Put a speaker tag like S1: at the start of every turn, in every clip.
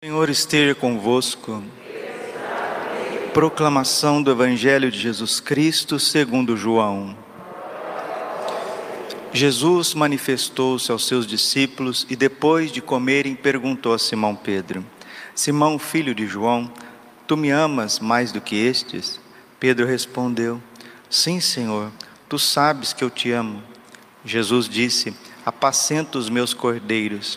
S1: Senhor esteja convosco. Proclamação do Evangelho de Jesus Cristo segundo João. Jesus manifestou-se aos seus discípulos e depois de comerem perguntou a Simão Pedro: Simão, filho de João, tu me amas mais do que estes? Pedro respondeu: Sim, Senhor, tu sabes que eu te amo. Jesus disse: Apacenta os meus cordeiros.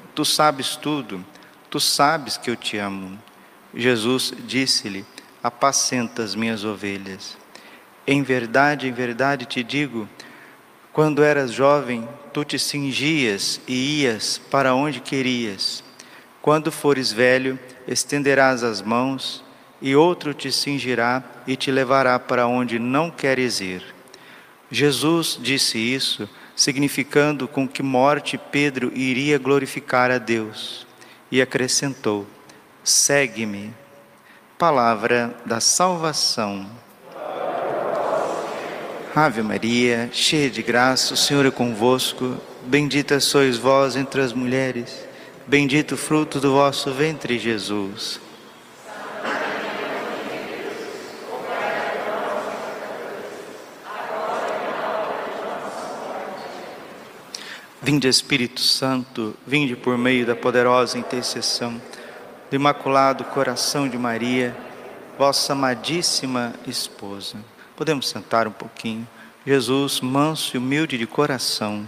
S1: Tu sabes tudo, tu sabes que eu te amo. Jesus disse-lhe: Apacenta as minhas ovelhas. Em verdade, em verdade te digo, quando eras jovem, tu te cingias e ias para onde querias. Quando fores velho, estenderás as mãos, e outro te cingirá e te levará para onde não queres ir. Jesus disse isso significando com que morte Pedro iria glorificar a Deus. E acrescentou: Segue-me. Palavra da salvação. Ave Maria, cheia de graça, o Senhor é convosco. Bendita sois vós entre as mulheres. Bendito o fruto do vosso ventre, Jesus. Vinde Espírito Santo, vinde por meio da poderosa intercessão do Imaculado Coração de Maria, vossa amadíssima esposa. Podemos sentar um pouquinho. Jesus, manso e humilde de coração.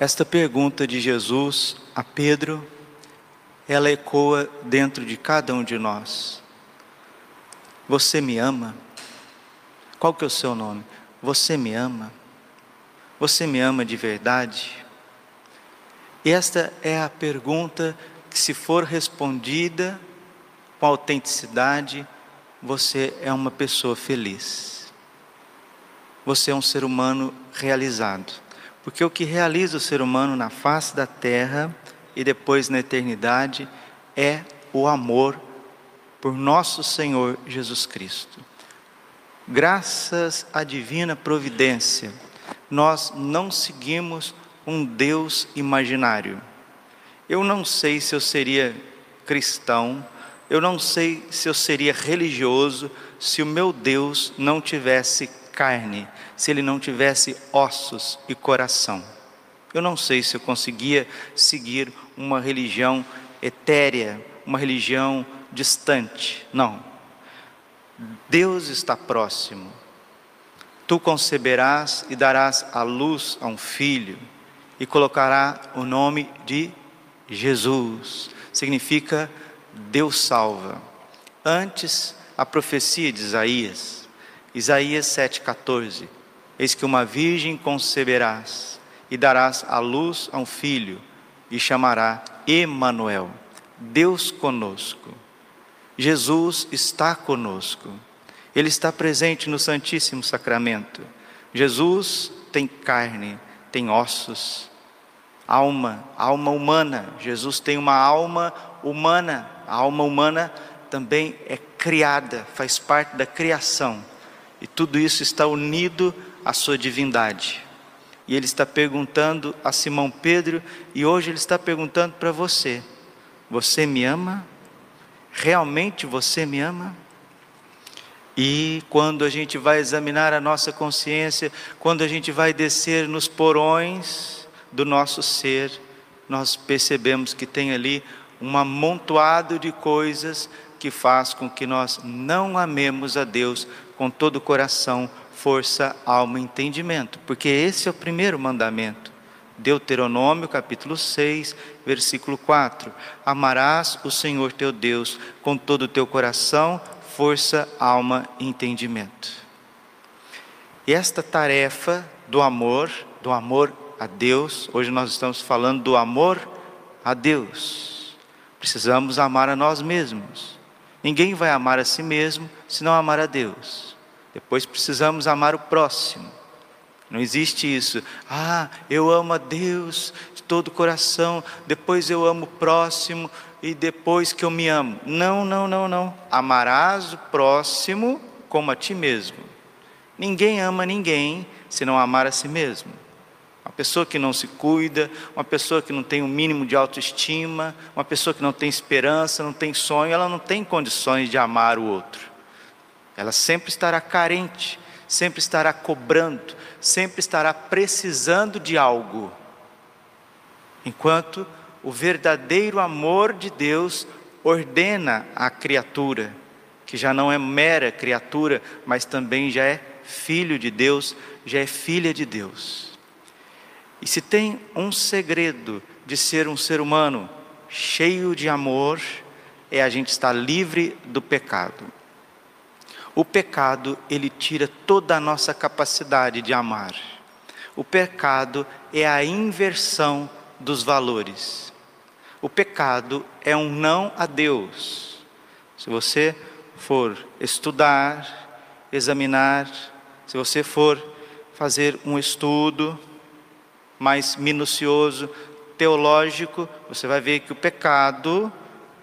S1: Esta pergunta de Jesus a Pedro, ela ecoa dentro de cada um de nós. Você me ama? Qual que é o seu nome? Você me ama? Você me ama de verdade? E esta é a pergunta que, se for respondida com autenticidade, você é uma pessoa feliz. Você é um ser humano realizado. Porque o que realiza o ser humano na face da terra e depois na eternidade é o amor por nosso Senhor Jesus Cristo graças à divina providência, nós não seguimos um Deus imaginário. Eu não sei se eu seria cristão, eu não sei se eu seria religioso se o meu Deus não tivesse carne, se ele não tivesse ossos e coração. Eu não sei se eu conseguia seguir uma religião etérea, uma religião distante. Não. Deus está próximo. Tu conceberás e darás à luz a um filho, e colocará o nome de Jesus. Significa Deus salva. Antes, a profecia de Isaías, Isaías 7,14: Eis que uma virgem conceberás, e darás à luz a um filho, e chamará Emanuel, Deus conosco. Jesus está conosco. Ele está presente no Santíssimo Sacramento. Jesus tem carne, tem ossos, alma, alma humana. Jesus tem uma alma humana. A alma humana também é criada, faz parte da criação. E tudo isso está unido à sua divindade. E ele está perguntando a Simão Pedro, e hoje ele está perguntando para você: Você me ama? Realmente você me ama? E quando a gente vai examinar a nossa consciência, quando a gente vai descer nos porões do nosso ser, nós percebemos que tem ali um amontoado de coisas que faz com que nós não amemos a Deus com todo o coração, força, alma e entendimento, porque esse é o primeiro mandamento. Deuteronômio capítulo 6, versículo 4: Amarás o Senhor teu Deus com todo o teu coração, força, alma e entendimento. E esta tarefa do amor, do amor a Deus, hoje nós estamos falando do amor a Deus. Precisamos amar a nós mesmos. Ninguém vai amar a si mesmo se não amar a Deus. Depois precisamos amar o próximo. Não existe isso. Ah, eu amo a Deus de todo o coração, depois eu amo o próximo e depois que eu me amo. Não, não, não, não. Amarás o próximo como a ti mesmo. Ninguém ama ninguém se não amar a si mesmo. Uma pessoa que não se cuida, uma pessoa que não tem o um mínimo de autoestima, uma pessoa que não tem esperança, não tem sonho, ela não tem condições de amar o outro. Ela sempre estará carente, sempre estará cobrando, sempre estará precisando de algo. Enquanto o verdadeiro amor de Deus ordena a criatura, que já não é mera criatura, mas também já é filho de Deus, já é filha de Deus. E se tem um segredo de ser um ser humano cheio de amor, é a gente estar livre do pecado. O pecado, ele tira toda a nossa capacidade de amar. O pecado é a inversão dos valores. O pecado é um não a Deus. Se você for estudar, examinar, se você for fazer um estudo mais minucioso, teológico, você vai ver que o pecado,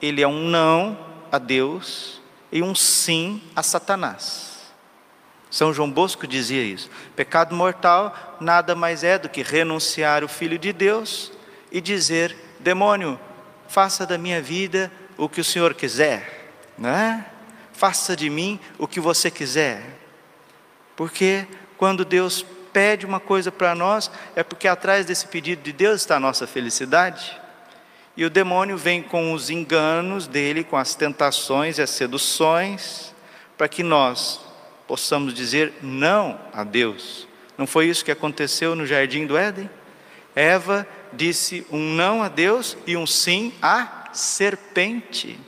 S1: ele é um não a Deus e um sim a Satanás. São João Bosco dizia isso. Pecado mortal nada mais é do que renunciar o Filho de Deus e dizer: demônio, faça da minha vida o que o Senhor quiser, né? Faça de mim o que você quiser. Porque quando Deus pede uma coisa para nós, é porque atrás desse pedido de Deus está a nossa felicidade. E o demônio vem com os enganos dele, com as tentações e as seduções, para que nós possamos dizer não a Deus. Não foi isso que aconteceu no jardim do Éden? Eva disse um não a Deus e um sim à serpente.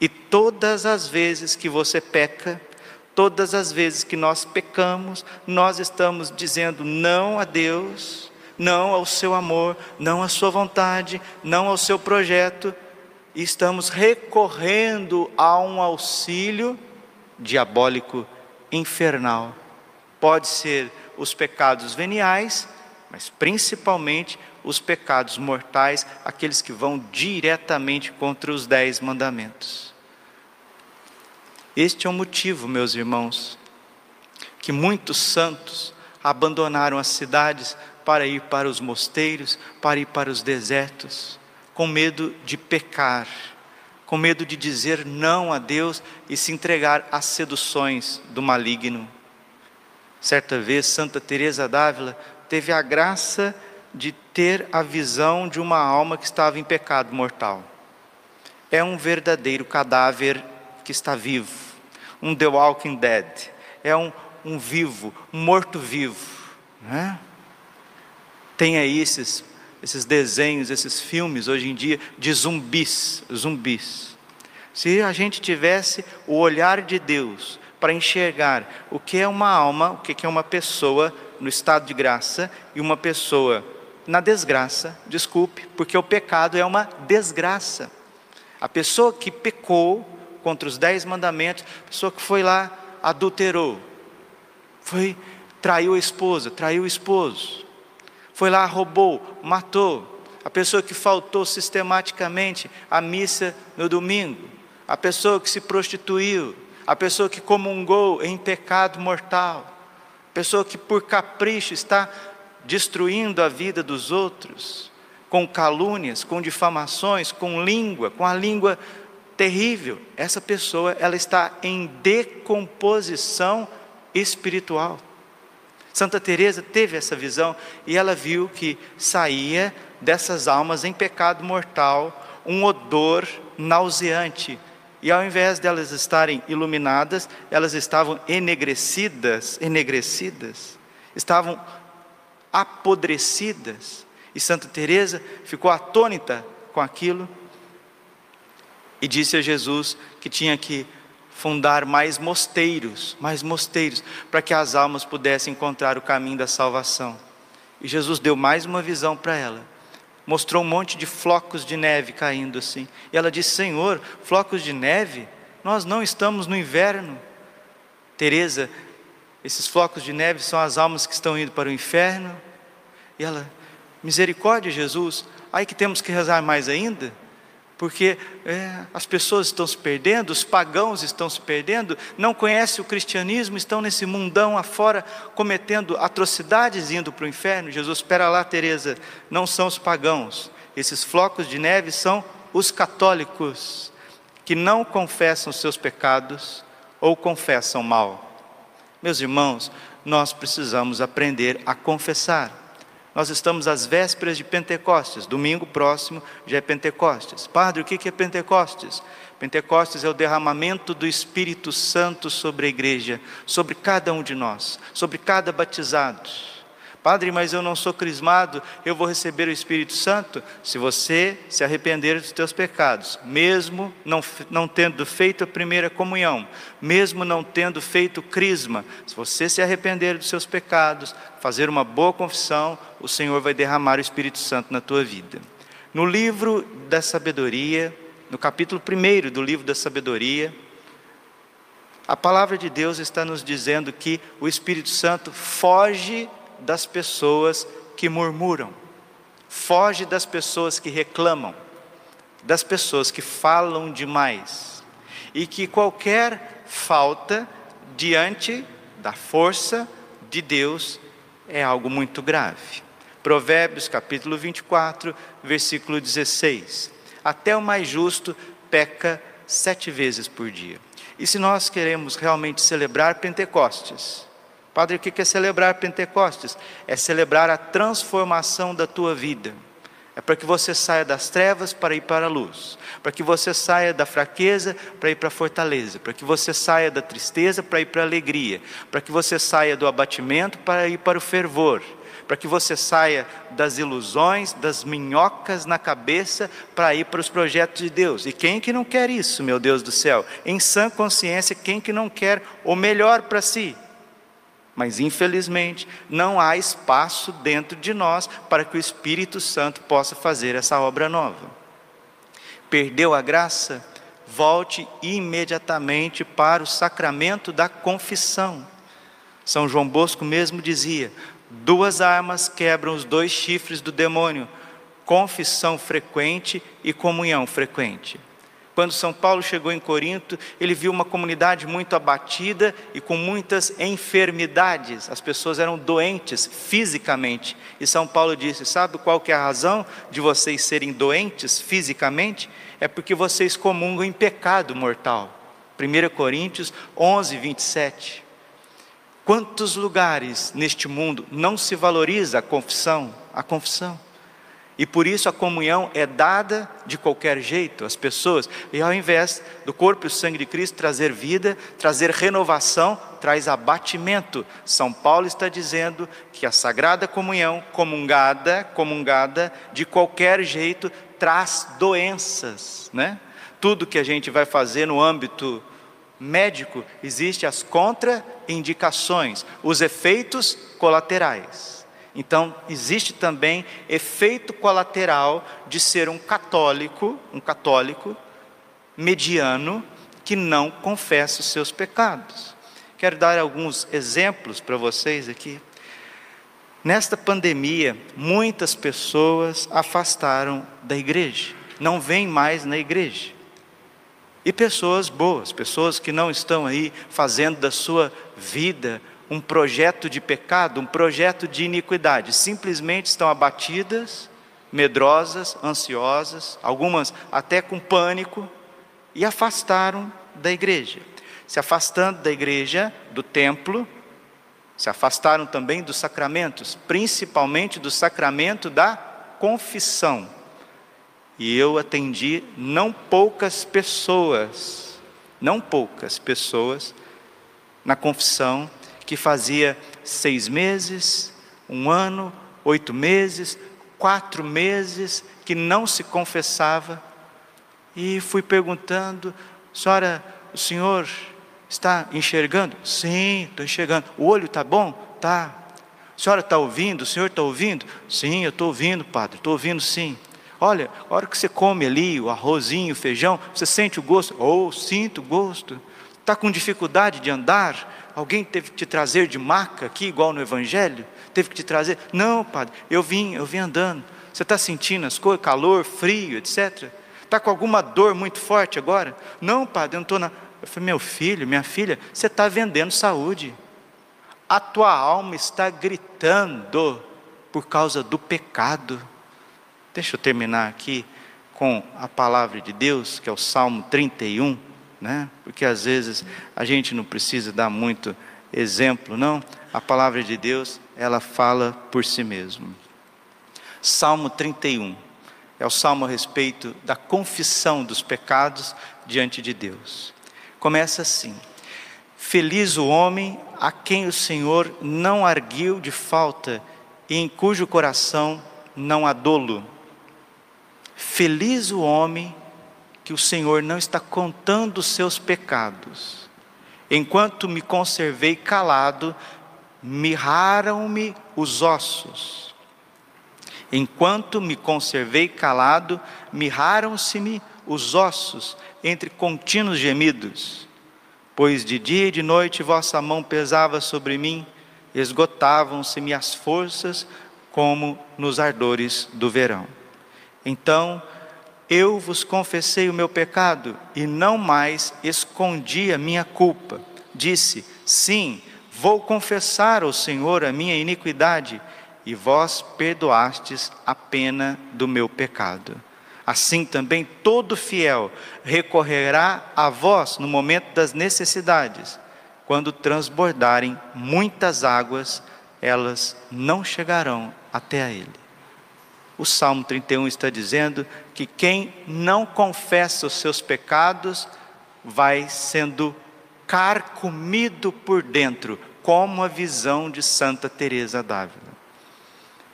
S1: E todas as vezes que você peca, todas as vezes que nós pecamos, nós estamos dizendo não a Deus não ao seu amor, não à sua vontade, não ao seu projeto, e estamos recorrendo a um auxílio diabólico infernal. Pode ser os pecados veniais, mas principalmente os pecados mortais, aqueles que vão diretamente contra os dez mandamentos. Este é o motivo, meus irmãos, que muitos santos abandonaram as cidades para ir para os mosteiros, para ir para os desertos, com medo de pecar, com medo de dizer não a Deus e se entregar às seduções do maligno. Certa vez, Santa Teresa d'Ávila teve a graça de ter a visão de uma alma que estava em pecado mortal. É um verdadeiro cadáver que está vivo, um The Walking Dead, é um, um vivo, um morto-vivo. Né? Tem aí esses, esses desenhos, esses filmes hoje em dia de zumbis, zumbis. Se a gente tivesse o olhar de Deus para enxergar o que é uma alma, o que é uma pessoa no estado de graça e uma pessoa na desgraça, desculpe, porque o pecado é uma desgraça. A pessoa que pecou contra os dez mandamentos, a pessoa que foi lá, adulterou, foi, traiu a esposa, traiu o esposo, foi lá, roubou, matou. A pessoa que faltou sistematicamente à missa no domingo. A pessoa que se prostituiu. A pessoa que comungou em pecado mortal. A pessoa que por capricho está destruindo a vida dos outros. Com calúnias, com difamações, com língua, com a língua terrível. Essa pessoa, ela está em decomposição espiritual. Santa Teresa teve essa visão e ela viu que saía dessas almas em pecado mortal um odor nauseante. E ao invés de elas estarem iluminadas, elas estavam enegrecidas, enegrecidas, estavam apodrecidas. E Santa Teresa ficou atônita com aquilo e disse a Jesus que tinha que fundar mais mosteiros, mais mosteiros, para que as almas pudessem encontrar o caminho da salvação. E Jesus deu mais uma visão para ela. Mostrou um monte de flocos de neve caindo assim. E ela disse: Senhor, flocos de neve? Nós não estamos no inverno. Teresa, esses flocos de neve são as almas que estão indo para o inferno. E ela, misericórdia, Jesus, aí que temos que rezar mais ainda porque é, as pessoas estão se perdendo, os pagãos estão se perdendo, não conhecem o cristianismo, estão nesse mundão afora cometendo atrocidades indo para o inferno. Jesus, espera lá, Teresa, não são os pagãos, esses flocos de neve são os católicos que não confessam seus pecados ou confessam mal. Meus irmãos, nós precisamos aprender a confessar. Nós estamos às vésperas de Pentecostes, domingo próximo já é Pentecostes. Padre, o que é Pentecostes? Pentecostes é o derramamento do Espírito Santo sobre a igreja, sobre cada um de nós, sobre cada batizado. Padre, mas eu não sou crismado, eu vou receber o Espírito Santo? Se você se arrepender dos teus pecados, mesmo não, não tendo feito a primeira comunhão, mesmo não tendo feito crisma, se você se arrepender dos seus pecados, fazer uma boa confissão, o Senhor vai derramar o Espírito Santo na tua vida. No livro da sabedoria, no capítulo 1 do livro da sabedoria, a palavra de Deus está nos dizendo que o Espírito Santo foge das pessoas que murmuram, foge das pessoas que reclamam, das pessoas que falam demais, e que qualquer falta diante da força de Deus é algo muito grave. Provérbios capítulo 24, versículo 16. Até o mais justo peca sete vezes por dia. E se nós queremos realmente celebrar Pentecostes, Padre, o que é celebrar Pentecostes? É celebrar a transformação da tua vida. É para que você saia das trevas para ir para a luz, para que você saia da fraqueza para ir para a fortaleza, para que você saia da tristeza para ir para a alegria, para que você saia do abatimento para ir para o fervor, para que você saia das ilusões, das minhocas na cabeça para ir para os projetos de Deus. E quem que não quer isso, meu Deus do céu? Em sã consciência, quem que não quer o melhor para si? Mas infelizmente não há espaço dentro de nós para que o Espírito Santo possa fazer essa obra nova. Perdeu a graça? Volte imediatamente para o sacramento da confissão. São João Bosco mesmo dizia: duas armas quebram os dois chifres do demônio: confissão frequente e comunhão frequente. Quando São Paulo chegou em Corinto, ele viu uma comunidade muito abatida e com muitas enfermidades. As pessoas eram doentes fisicamente. E São Paulo disse: Sabe qual que é a razão de vocês serem doentes fisicamente? É porque vocês comungam em pecado mortal. 1 Coríntios 11, 27. Quantos lugares neste mundo não se valoriza a confissão? A confissão. E por isso a comunhão é dada de qualquer jeito às pessoas. E ao invés do corpo e o sangue de Cristo trazer vida, trazer renovação, traz abatimento. São Paulo está dizendo que a sagrada comunhão, comungada, comungada de qualquer jeito, traz doenças, né? Tudo que a gente vai fazer no âmbito médico, existe as contraindicações, os efeitos colaterais. Então, existe também efeito colateral de ser um católico, um católico mediano que não confessa os seus pecados. Quero dar alguns exemplos para vocês aqui. Nesta pandemia, muitas pessoas afastaram da igreja, não vêm mais na igreja. E pessoas boas, pessoas que não estão aí fazendo da sua vida um projeto de pecado, um projeto de iniquidade. Simplesmente estão abatidas, medrosas, ansiosas, algumas até com pânico, e afastaram da igreja. Se afastando da igreja, do templo, se afastaram também dos sacramentos, principalmente do sacramento da confissão. E eu atendi não poucas pessoas, não poucas pessoas na confissão que fazia seis meses, um ano, oito meses, quatro meses, que não se confessava. E fui perguntando, senhora, o senhor está enxergando? Sim, estou enxergando. O olho está bom? Tá. A senhora está ouvindo? O senhor está ouvindo? Sim, eu estou ouvindo, padre, estou ouvindo sim. Olha, a hora que você come ali o arrozinho, o feijão, você sente o gosto? Oh, sinto o gosto. Está com dificuldade de andar? Alguém teve que te trazer de maca aqui, igual no Evangelho? Teve que te trazer? Não, padre, eu vim, eu vim andando. Você está sentindo as coisas, calor, frio, etc. Está com alguma dor muito forte agora? Não, padre, eu não estou na. Eu falei, meu filho, minha filha, você está vendendo saúde. A tua alma está gritando por causa do pecado. Deixa eu terminar aqui com a palavra de Deus, que é o Salmo 31, né? Porque às vezes a gente não precisa dar muito exemplo, não. A palavra de Deus, ela fala por si mesmo. Salmo 31 é o salmo a respeito da confissão dos pecados diante de Deus. Começa assim: Feliz o homem a quem o Senhor não arguiu de falta e em cujo coração não há dolo. Feliz o homem que o Senhor não está contando os seus pecados. Enquanto me conservei calado, mirraram-me os ossos. Enquanto me conservei calado, mirraram-se-me os ossos entre contínuos gemidos. Pois de dia e de noite vossa mão pesava sobre mim, esgotavam-se-me as forças como nos ardores do verão. Então eu vos confessei o meu pecado e não mais escondi a minha culpa. Disse: Sim, vou confessar ao Senhor a minha iniquidade, e vós perdoastes a pena do meu pecado. Assim também todo fiel recorrerá a vós no momento das necessidades. Quando transbordarem muitas águas, elas não chegarão até a ele. O Salmo 31 está dizendo que quem não confessa os seus pecados vai sendo carcomido por dentro, como a visão de Santa Teresa d'Ávila.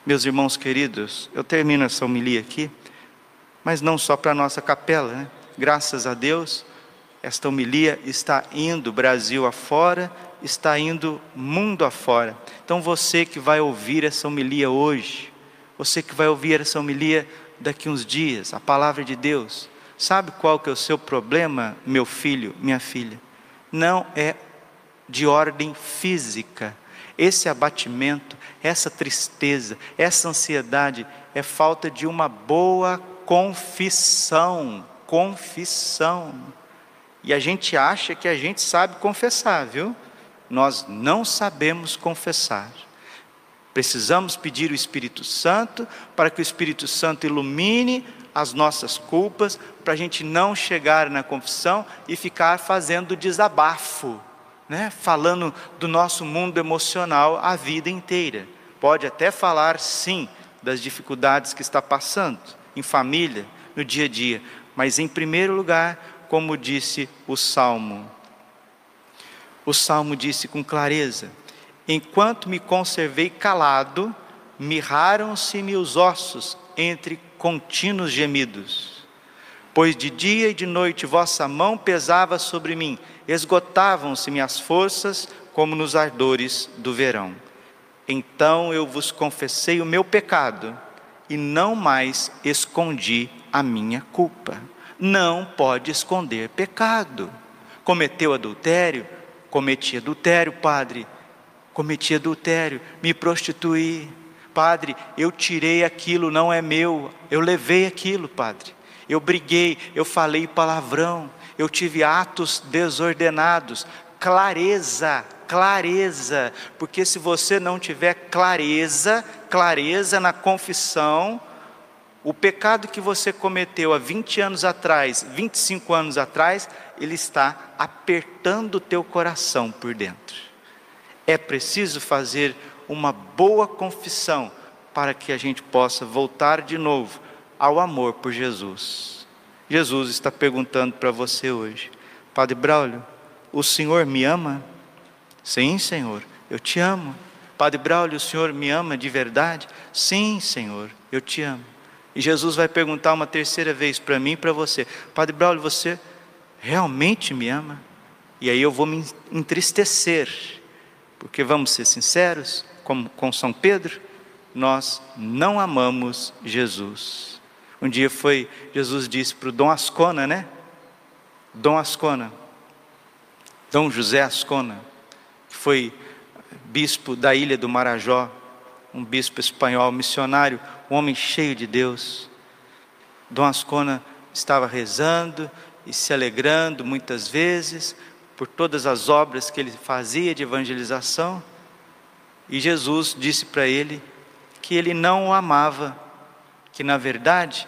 S1: Meus irmãos queridos, eu termino essa homilia aqui, mas não só para a nossa capela, né? graças a Deus, esta homilia está indo Brasil afora, está indo mundo afora. Então você que vai ouvir essa homilia hoje, você que vai ouvir essa homilia daqui uns dias, a palavra de Deus, sabe qual que é o seu problema, meu filho, minha filha? Não é de ordem física. Esse abatimento, essa tristeza, essa ansiedade é falta de uma boa confissão, confissão. E a gente acha que a gente sabe confessar, viu? Nós não sabemos confessar. Precisamos pedir o Espírito Santo para que o Espírito Santo ilumine as nossas culpas, para a gente não chegar na confissão e ficar fazendo desabafo, né? falando do nosso mundo emocional a vida inteira. Pode até falar, sim, das dificuldades que está passando, em família, no dia a dia, mas em primeiro lugar, como disse o Salmo, o Salmo disse com clareza: Enquanto me conservei calado, mirraram-se-me os ossos entre contínuos gemidos. Pois de dia e de noite vossa mão pesava sobre mim, esgotavam-se minhas forças como nos ardores do verão. Então eu vos confessei o meu pecado e não mais escondi a minha culpa. Não pode esconder pecado. Cometeu adultério? Cometi adultério, padre cometi adultério, me prostituí. Padre, eu tirei aquilo, não é meu, eu levei aquilo, Padre. Eu briguei, eu falei palavrão, eu tive atos desordenados. Clareza, clareza, porque se você não tiver clareza, clareza na confissão, o pecado que você cometeu há 20 anos atrás, 25 anos atrás, ele está apertando o teu coração por dentro. É preciso fazer uma boa confissão para que a gente possa voltar de novo ao amor por Jesus. Jesus está perguntando para você hoje, Padre Braulio, o Senhor me ama? Sim, Senhor, eu te amo. Padre Braulio, o Senhor me ama de verdade? Sim, Senhor, eu te amo. E Jesus vai perguntar uma terceira vez para mim e para você: Padre Braulio, você realmente me ama? E aí eu vou me entristecer porque vamos ser sinceros, com, com São Pedro, nós não amamos Jesus. Um dia foi, Jesus disse para o Dom Ascona, né? Dom Ascona, Dom José Ascona, que foi bispo da ilha do Marajó, um bispo espanhol missionário, um homem cheio de Deus. Dom Ascona estava rezando e se alegrando muitas vezes por todas as obras que ele fazia de evangelização, e Jesus disse para ele que ele não o amava, que na verdade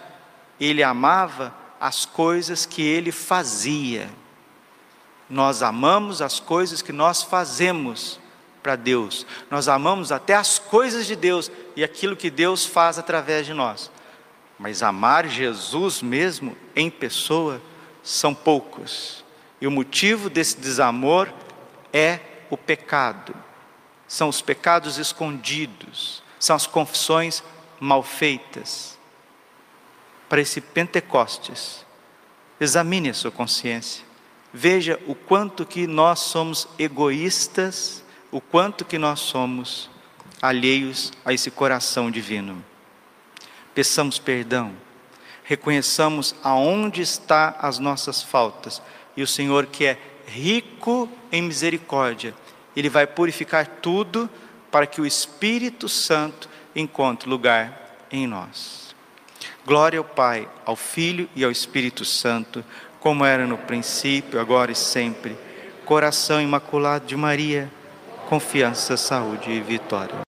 S1: ele amava as coisas que ele fazia. Nós amamos as coisas que nós fazemos para Deus, nós amamos até as coisas de Deus e aquilo que Deus faz através de nós. Mas amar Jesus mesmo em pessoa são poucos. E o motivo desse desamor é o pecado. São os pecados escondidos, são as confissões mal feitas. Para esse Pentecostes, examine a sua consciência. Veja o quanto que nós somos egoístas, o quanto que nós somos alheios a esse coração divino. Peçamos perdão reconheçamos aonde está as nossas faltas. E o Senhor que é rico em misericórdia, ele vai purificar tudo para que o Espírito Santo encontre lugar em nós. Glória ao Pai, ao Filho e ao Espírito Santo, como era no princípio, agora e sempre. Coração imaculado de Maria, confiança, saúde e vitória.